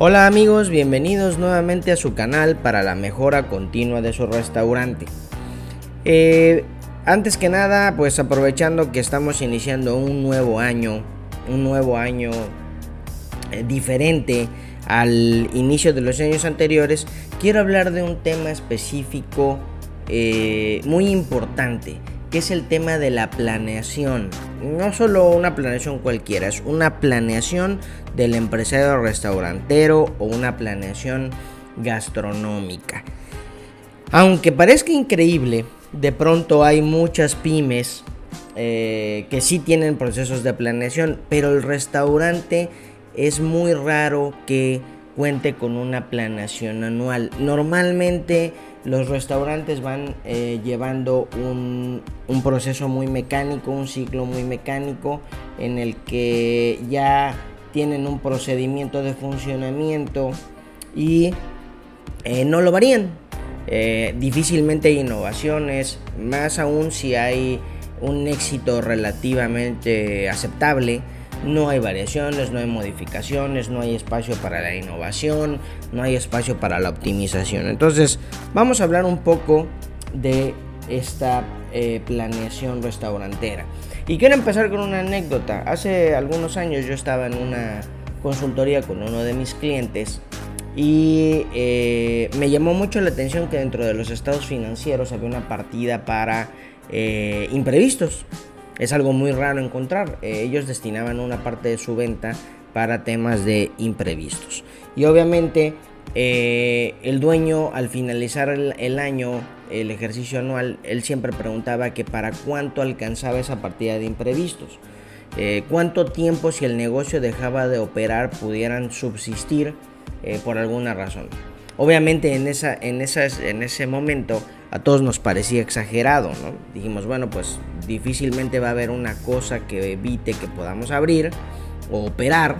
Hola amigos, bienvenidos nuevamente a su canal para la mejora continua de su restaurante. Eh, antes que nada, pues aprovechando que estamos iniciando un nuevo año, un nuevo año eh, diferente al inicio de los años anteriores, quiero hablar de un tema específico eh, muy importante, que es el tema de la planeación. No solo una planeación cualquiera, es una planeación del empresario restaurantero o una planeación gastronómica. Aunque parezca increíble, de pronto hay muchas pymes eh, que sí tienen procesos de planeación, pero el restaurante es muy raro que cuente con una planeación anual. Normalmente los restaurantes van eh, llevando un, un, proceso muy mecánico, un ciclo muy mecánico en el que ya tienen un procedimiento de funcionamiento y eh, no lo varían. Eh, difícilmente hay innovaciones, más aún si hay un éxito relativamente aceptable. No hay variaciones, no hay modificaciones, no hay espacio para la innovación, no hay espacio para la optimización. Entonces, vamos a hablar un poco de esta eh, planeación restaurantera. Y quiero empezar con una anécdota. Hace algunos años yo estaba en una consultoría con uno de mis clientes y eh, me llamó mucho la atención que dentro de los estados financieros había una partida para eh, imprevistos. Es algo muy raro encontrar. Eh, ellos destinaban una parte de su venta para temas de imprevistos. Y obviamente el dueño al finalizar el año el ejercicio anual, él siempre preguntaba que para cuánto alcanzaba esa partida de imprevistos. Eh, cuánto tiempo si el negocio dejaba de operar pudieran subsistir eh, por alguna razón. Obviamente en, esa, en, en ese momento a todos nos parecía exagerado, ¿no? Dijimos, bueno, pues difícilmente va a haber una cosa que evite que podamos abrir o operar,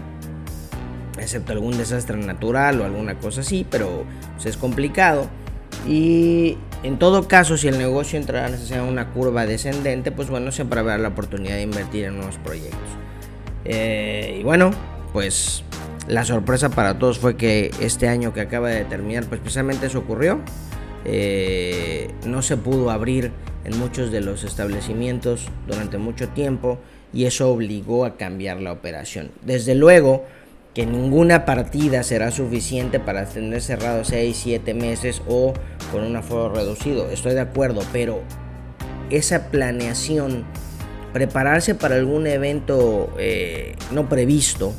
excepto algún desastre natural o alguna cosa así, pero pues, es complicado. Y en todo caso, si el negocio entrara en una curva descendente, pues bueno, siempre habrá la oportunidad de invertir en nuevos proyectos. Eh, y bueno, pues la sorpresa para todos fue que este año que acaba de terminar, pues precisamente eso ocurrió. Eh, no se pudo abrir en muchos de los establecimientos durante mucho tiempo y eso obligó a cambiar la operación. Desde luego, que ninguna partida será suficiente para tener cerrado 6, 7 meses o con un aforo reducido. Estoy de acuerdo, pero esa planeación, prepararse para algún evento eh, no previsto,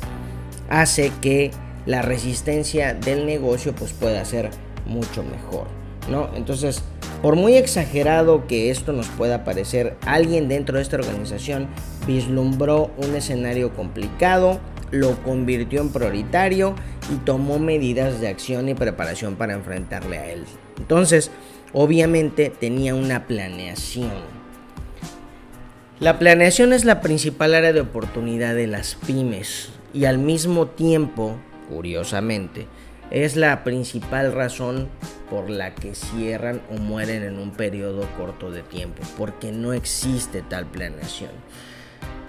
hace que la resistencia del negocio pues pueda ser mucho mejor, ¿no? Entonces, por muy exagerado que esto nos pueda parecer, alguien dentro de esta organización vislumbró un escenario complicado, lo convirtió en prioritario y tomó medidas de acción y preparación para enfrentarle a él. Entonces, obviamente tenía una planeación. La planeación es la principal área de oportunidad de las pymes y al mismo tiempo, curiosamente, es la principal razón por la que cierran o mueren en un periodo corto de tiempo, porque no existe tal planeación.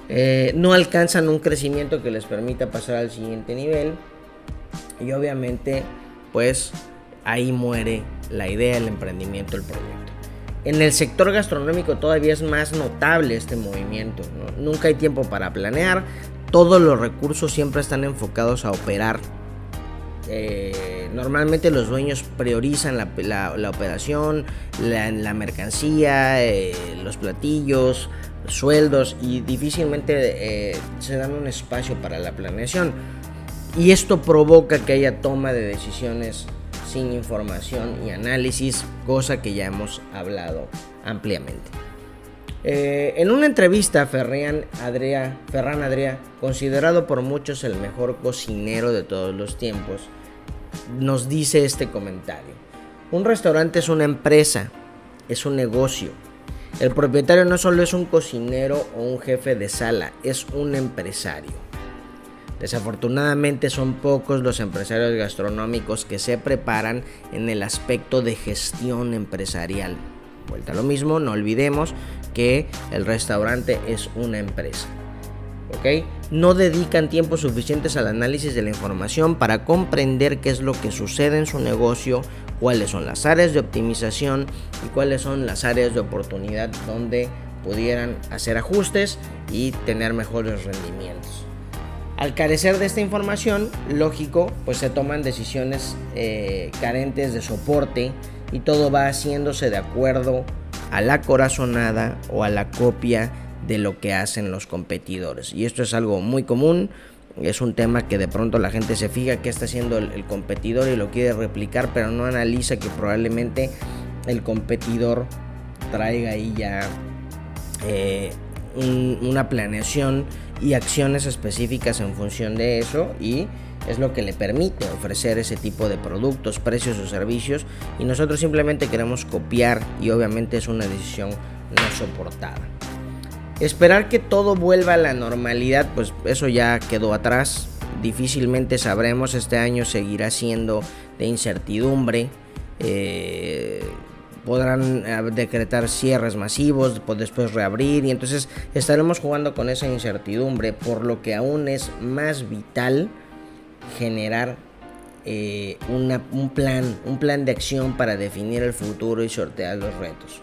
Eh, no alcanzan un crecimiento que les permita pasar al siguiente nivel y obviamente pues ahí muere la idea, el emprendimiento, el proyecto. En el sector gastronómico todavía es más notable este movimiento. Nunca hay tiempo para planear, todos los recursos siempre están enfocados a operar. Eh, normalmente los dueños priorizan la, operación, la, mercancía, eh, los platillos, sueldos y difícilmente eh, se dan un espacio para la planeación. Y esto provoca que haya toma de decisiones sin información y análisis, cosa que ya hemos hablado ampliamente. Eh, en una entrevista, Ferran Adria, Ferran Adria, considerado por muchos el mejor cocinero de todos los tiempos, nos dice este comentario. Un restaurante es una empresa, es un negocio, el propietario no solo es un cocinero o un jefe de sala, es un empresario. Desafortunadamente son pocos los empresarios gastronómicos que se preparan en el aspecto de gestión empresarial. Vuelta a lo mismo, no olvidemos que el restaurante es una empresa. No dedican tiempo suficientes al análisis de la información para comprender qué es lo que sucede en su negocio, cuáles son las áreas de optimización y cuáles son las áreas de oportunidad donde pudieran hacer ajustes y tener mejores rendimientos. Al carecer de esta información, lógico, pues se toman decisiones eh, carentes de soporte y todo va haciéndose de acuerdo a la corazonada o a la copia de lo que hacen los competidores. Y esto es algo muy común, es un tema que de pronto la gente se fija que está haciendo el, competidor y lo quiere replicar, pero no analiza que probablemente el competidor traiga ahí ya eh, una planeación y acciones específicas en función de eso y es lo que le permite ofrecer ese tipo de productos, precios o servicios y nosotros simplemente queremos copiar y obviamente es una decisión no soportada. Esperar que todo vuelva a la normalidad, pues eso ya quedó atrás. Difícilmente sabremos, este año seguirá siendo de incertidumbre. Eh, podrán eh, decretar cierres masivos, después reabrir y entonces estaremos jugando con esa incertidumbre, por lo que aún es más vital generar eh, un plan, un plan de acción para definir el futuro y sortear los retos.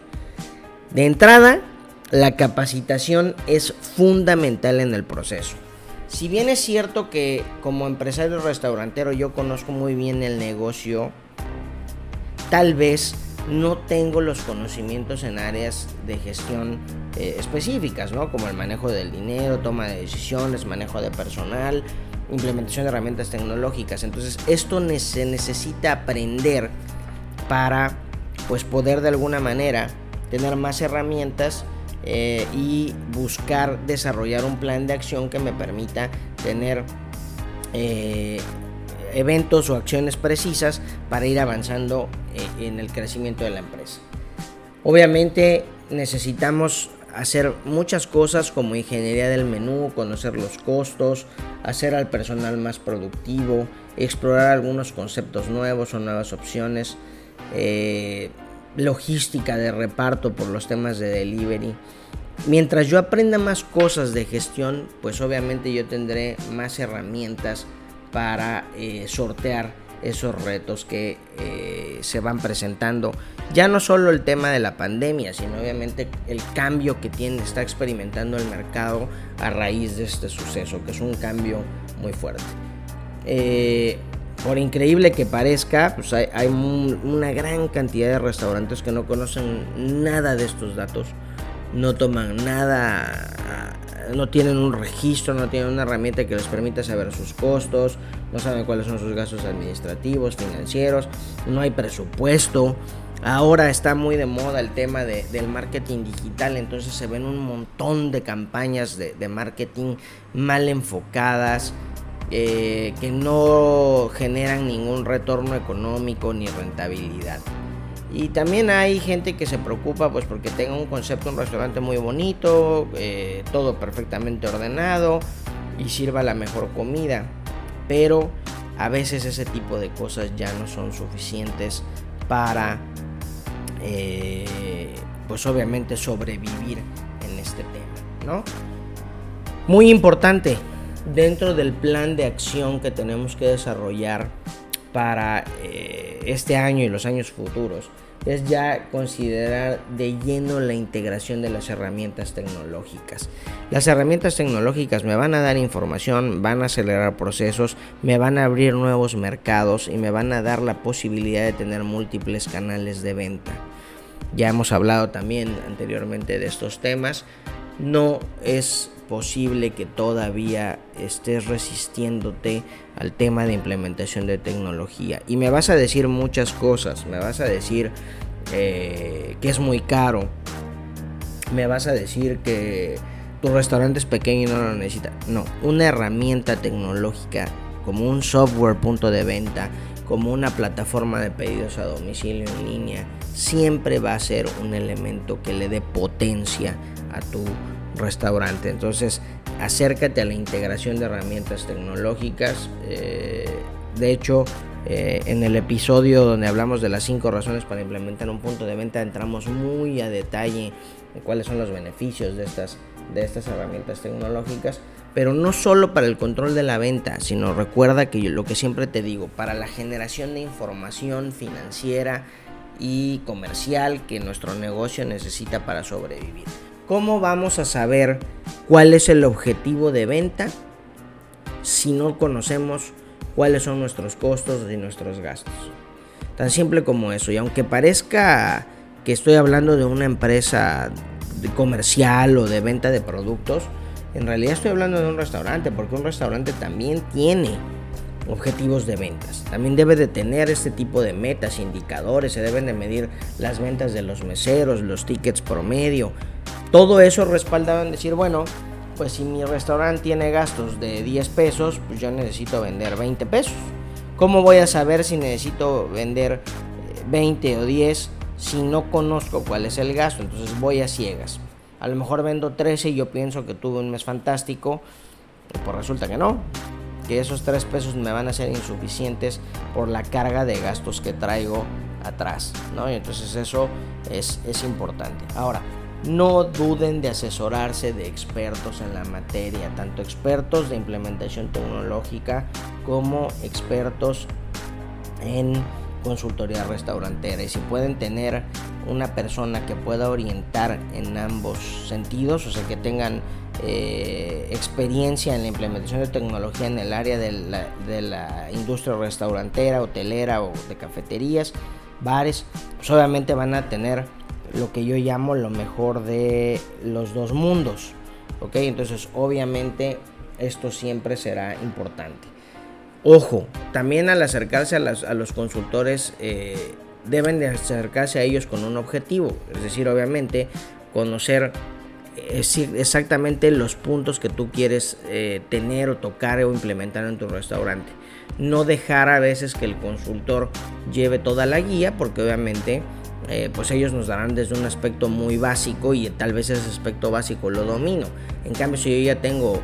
De entrada, la capacitación es fundamental en el proceso. Si bien es cierto que como empresario restaurantero yo conozco muy bien el negocio, tal vez no tengo los conocimientos en áreas de gestión eh, específicas, ¿no? Como el manejo del dinero, toma de decisiones, manejo de personal, implementación de herramientas tecnológicas. Entonces esto se necesita aprender para pues poder de alguna manera tener más herramientas eh, y buscar desarrollar un plan de acción que me permita tener eh, eventos o acciones precisas para ir avanzando eh, en el crecimiento de la empresa. Obviamente necesitamos hacer muchas cosas como ingeniería del menú, conocer los costos, hacer al personal más productivo, explorar algunos conceptos nuevos o nuevas opciones logística de reparto por los temas de delivery. Mientras yo aprenda más cosas de gestión, pues obviamente yo tendré más herramientas para eh, sortear esos retos que eh, se van presentando. Ya no solo el tema de la pandemia, sino obviamente el cambio que tiene, está experimentando el mercado a raíz de este suceso, que es un cambio muy fuerte. Eh, por increíble que parezca, pues hay, una gran cantidad de restaurantes que no conocen nada de estos datos, no toman nada, no tienen un registro, no tienen una herramienta que les permita saber sus costos, no saben cuáles son sus gastos administrativos, financieros, no hay presupuesto. Ahora está muy de moda el tema del marketing digital, entonces se ven un montón de campañas de marketing mal enfocadas, eh, que no generan ningún retorno económico ni rentabilidad. Y también hay gente que se preocupa pues porque tenga un concepto, un restaurante muy bonito, eh, todo perfectamente ordenado y sirva la mejor comida. Pero a veces ese tipo de cosas ya no son suficientes para eh, pues obviamente sobrevivir en este tema, ¿no? Muy importante, dentro del plan de acción que tenemos que desarrollar para eh, este año y los años futuros es ya considerar de lleno la integración de las herramientas tecnológicas. Las herramientas tecnológicas me van a dar información, van a acelerar procesos, me van a abrir nuevos mercados y me van a dar la posibilidad de tener múltiples canales de venta. Ya hemos hablado también anteriormente de estos temas. No es posible que todavía estés resistiéndote al tema de implementación de tecnología. Y me vas a decir muchas cosas, me vas a decir eh, que es muy caro, me vas a decir que tu restaurante es pequeño y no lo necesita. No, una herramienta tecnológica como un software punto de venta, como una plataforma de pedidos a domicilio en línea, siempre va a ser un elemento que le dé potencia a tu restaurante. Entonces, acércate a la integración de herramientas tecnológicas. Eh, de hecho, eh, en el episodio donde hablamos de las cinco razones para implementar un punto de venta, entramos muy a detalle en cuáles son los beneficios de estas, de estas herramientas tecnológicas. pero no solo para el control de la venta, sino recuerda que lo que siempre te digo, para la generación de información financiera y comercial que nuestro negocio necesita para sobrevivir. ¿Cómo vamos a saber cuál es el objetivo de venta si no conocemos cuáles son nuestros costos y nuestros gastos? Tan simple como eso. Y aunque parezca que estoy hablando de una empresa comercial o de venta de productos, en realidad estoy hablando de un restaurante, porque un restaurante también tiene objetivos de ventas. También debe de tener este tipo de metas, indicadores, se deben de medir las ventas de los meseros, los tickets promedio. Todo eso respaldado en decir, bueno, pues si mi restaurante tiene gastos de 10 pesos, pues yo necesito vender 20 pesos. ¿Cómo voy a saber si necesito vender 20 o 10 si no conozco cuál es el gasto? Entonces voy a ciegas. A lo mejor vendo 13 y yo pienso que tuve un mes fantástico. Pues resulta que no. Que esos 3 pesos me van a ser insuficientes por la carga de gastos que traigo atrás. ¿no? Y entonces eso es, es importante. Ahora, no duden de asesorarse de expertos en la materia, tanto expertos de implementación tecnológica como expertos en consultoría restaurantera. Y si pueden tener una persona que pueda orientar en ambos sentidos, o sea que tengan eh, experiencia en la implementación de tecnología en el área de la, de la, industria restaurantera, hotelera o de cafeterías, bares, pues obviamente van a tener lo que yo llamo lo mejor de los dos mundos, ¿ok? Entonces obviamente esto siempre será importante. Ojo, también al acercarse a, los consultores eh, deben de acercarse a ellos con un objetivo, es decir, obviamente conocer eh, exactamente los puntos que tú quieres eh, tener o tocar o implementar en tu restaurante. No dejar a veces que el consultor lleve toda la guía porque obviamente pues ellos nos darán desde un aspecto muy básico y tal vez ese aspecto básico lo domino. En cambio si yo ya tengo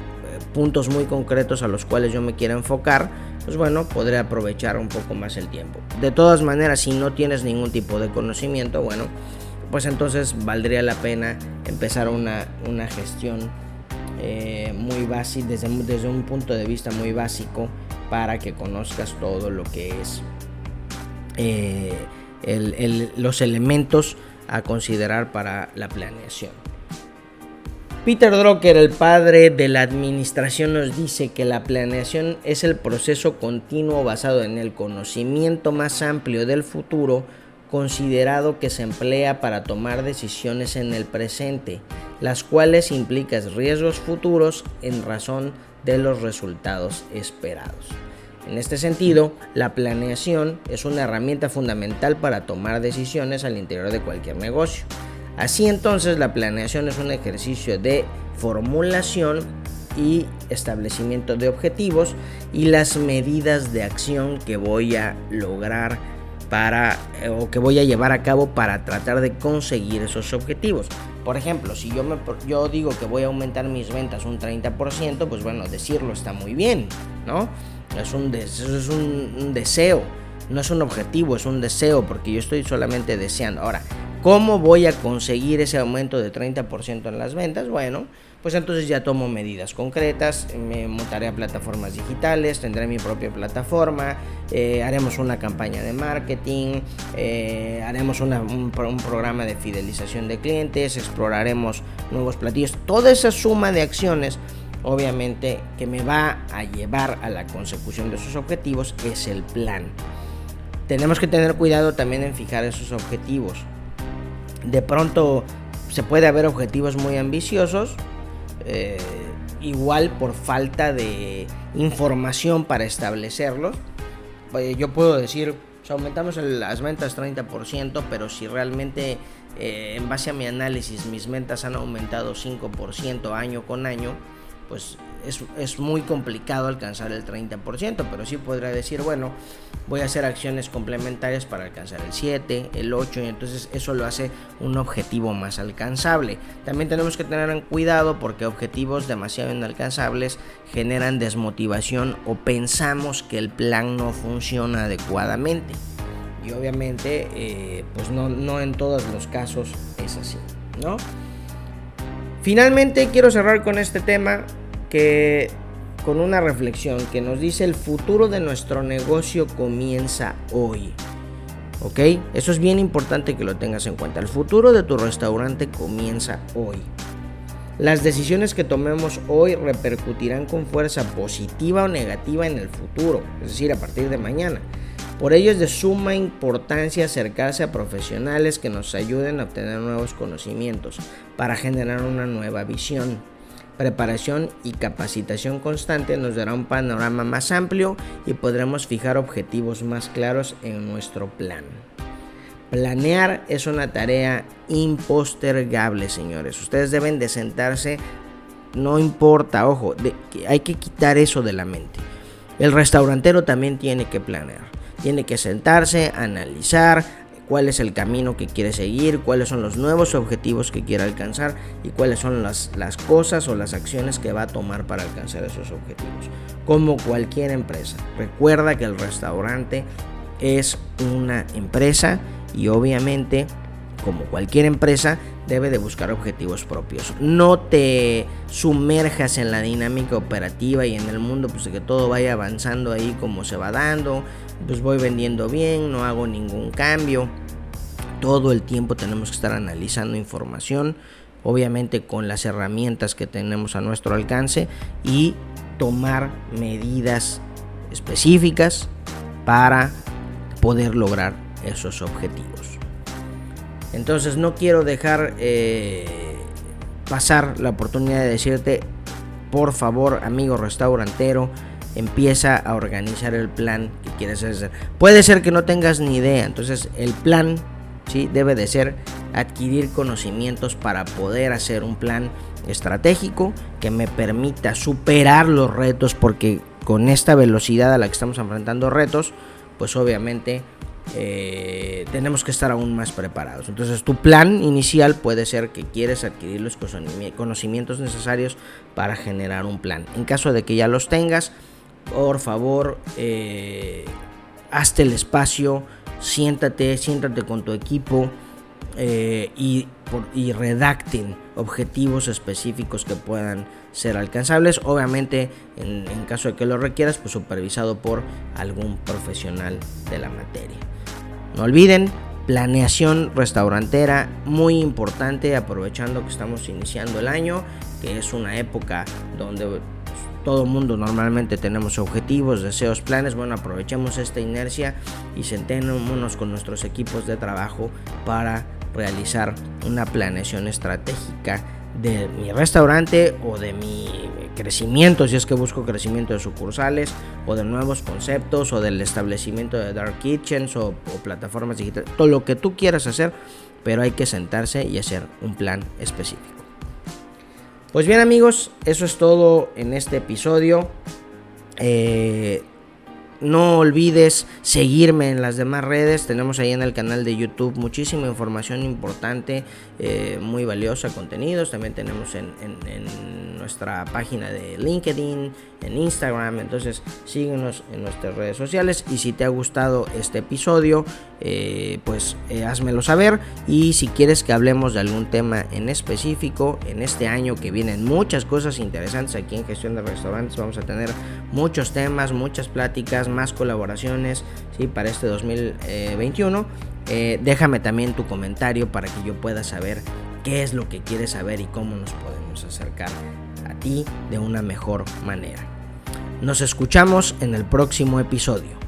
puntos muy concretos a los cuales yo me quiero enfocar, pues bueno, podré aprovechar un poco más el tiempo. De todas maneras, si no tienes ningún tipo de conocimiento, bueno, pues entonces valdría la pena empezar una, gestión eh, muy básica, desde, desde un punto de vista muy básico, para que conozcas todo lo que es eh, los elementos a considerar para la planeación. Peter Drucker, el padre de la administración, nos dice que la planeación es el proceso continuo basado en el conocimiento más amplio del futuro, considerado que se emplea para tomar decisiones en el presente, las cuales implican riesgos futuros en razón de los resultados esperados. En este sentido, la planeación es una herramienta fundamental para tomar decisiones al interior de cualquier negocio. Así entonces la planeación es un ejercicio de formulación y establecimiento de objetivos y las medidas de acción que voy a lograr para eh, o que voy a llevar a cabo para tratar de conseguir esos objetivos. Por ejemplo, si yo, me, yo digo que voy a aumentar mis ventas un 30%, pues bueno, decirlo está muy bien, ¿no? Es un, es un deseo, no es un objetivo, es un deseo, porque yo estoy solamente deseando. Ahora, ¿Cómo voy a conseguir ese aumento de 30% en las ventas? Bueno, pues entonces ya tomo medidas concretas, me montaré a plataformas digitales, tendré mi propia plataforma, eh, haremos una campaña de marketing, eh, haremos un, programa de fidelización de clientes, exploraremos nuevos platillos, toda esa suma de acciones obviamente que me va a llevar a la consecución de esos objetivos es el plan. Tenemos que tener cuidado también en fijar esos objetivos de pronto se puede haber objetivos muy ambiciosos, eh, igual por falta de información para establecerlos. Yo puedo decir, aumentamos las ventas 30%, pero si realmente eh, en base a mi análisis mis ventas han aumentado 5% año con año, pues es, muy complicado alcanzar el 30%, pero sí podría decir, bueno, voy a hacer acciones complementarias para alcanzar el 7, el 8, y entonces eso lo hace un objetivo más alcanzable. También tenemos que tener en cuidado porque objetivos demasiado inalcanzables generan desmotivación o pensamos que el plan no funciona adecuadamente. Y obviamente, eh, pues no, no en todos los casos es así, ¿no? Finalmente quiero cerrar con este tema que con una reflexión que nos dice el futuro de nuestro negocio comienza hoy. ¿Ok? Eso es bien importante que lo tengas en cuenta. El futuro de tu restaurante comienza hoy. Las decisiones que tomemos hoy repercutirán con fuerza positiva o negativa en el futuro, es decir, a partir de mañana. Por ello es de suma importancia acercarse a profesionales que nos ayuden a obtener nuevos conocimientos para generar una nueva visión. Preparación y capacitación constante nos dará un panorama más amplio y podremos fijar objetivos más claros en nuestro plan. Planear es una tarea impostergable, señores. Ustedes deben de sentarse, no importa, ojo, hay que quitar eso de la mente. El restaurantero también tiene que planear. Tiene que sentarse, analizar cuál es el camino que quiere seguir, cuáles son los nuevos objetivos que quiere alcanzar y cuáles son las, las cosas o las acciones que va a tomar para alcanzar esos objetivos. Como cualquier empresa. Recuerda que el restaurante es una empresa y obviamente como cualquier empresa debe de buscar objetivos propios. No te sumerjas en la dinámica operativa y en el mundo pues de que todo vaya avanzando ahí como se va dando pues voy vendiendo bien, no hago ningún cambio. Todo el tiempo tenemos que estar analizando información, obviamente con las herramientas que tenemos a nuestro alcance y tomar medidas específicas para poder lograr esos objetivos. Entonces no quiero dejar eh, pasar la oportunidad de decirte, por favor, amigo restaurantero, empieza a organizar el plan que quieres hacer. Puede ser que no tengas ni idea, entonces el plan ¿sí? debe de ser adquirir conocimientos para poder hacer un plan estratégico que me permita superar los retos porque con esta velocidad a la que estamos enfrentando retos, pues obviamente eh, tenemos que estar aún más preparados. Entonces tu plan inicial puede ser que quieres adquirir los conocimientos necesarios para generar un plan. En caso de que ya los tengas, por favor, eh, hazte el espacio, siéntate, siéntate con tu equipo eh, y, redacten objetivos específicos que puedan ser alcanzables. Obviamente, en, en caso de que lo requieras, pues supervisado por algún profesional de la materia. No olviden, planeación restaurantera muy importante aprovechando que estamos iniciando el año que es una época donde todo mundo normalmente tenemos objetivos, deseos, planes. Bueno, aprovechemos esta inercia y sentémonos con nuestros equipos de trabajo para realizar una planeación estratégica de mi restaurante o de mi crecimiento, si es que busco crecimiento de sucursales o de nuevos conceptos o del establecimiento de dark kitchens o, o plataformas digitales, todo lo que tú quieras hacer, pero hay que sentarse y hacer un plan específico. Pues bien amigos, eso es todo en este episodio. Eh, no olvides seguirme en las demás redes. Tenemos ahí en el canal de YouTube muchísima información importante, eh, muy valiosa, contenidos. También tenemos en, nuestra página de LinkedIn, en Instagram. Entonces síguenos en nuestras redes sociales. Y si te ha gustado este episodio, eh, pues eh, házmelo saber. Y si quieres que hablemos de algún tema en específico, en este año que vienen muchas cosas interesantes aquí en gestión de restaurantes, vamos a tener muchos temas, muchas pláticas, más colaboraciones ¿sí? para este 2021. Eh, déjame también tu comentario para que yo pueda saber qué es lo que quieres saber y cómo nos podemos acercar a ti de una mejor manera. Nos escuchamos en el próximo episodio.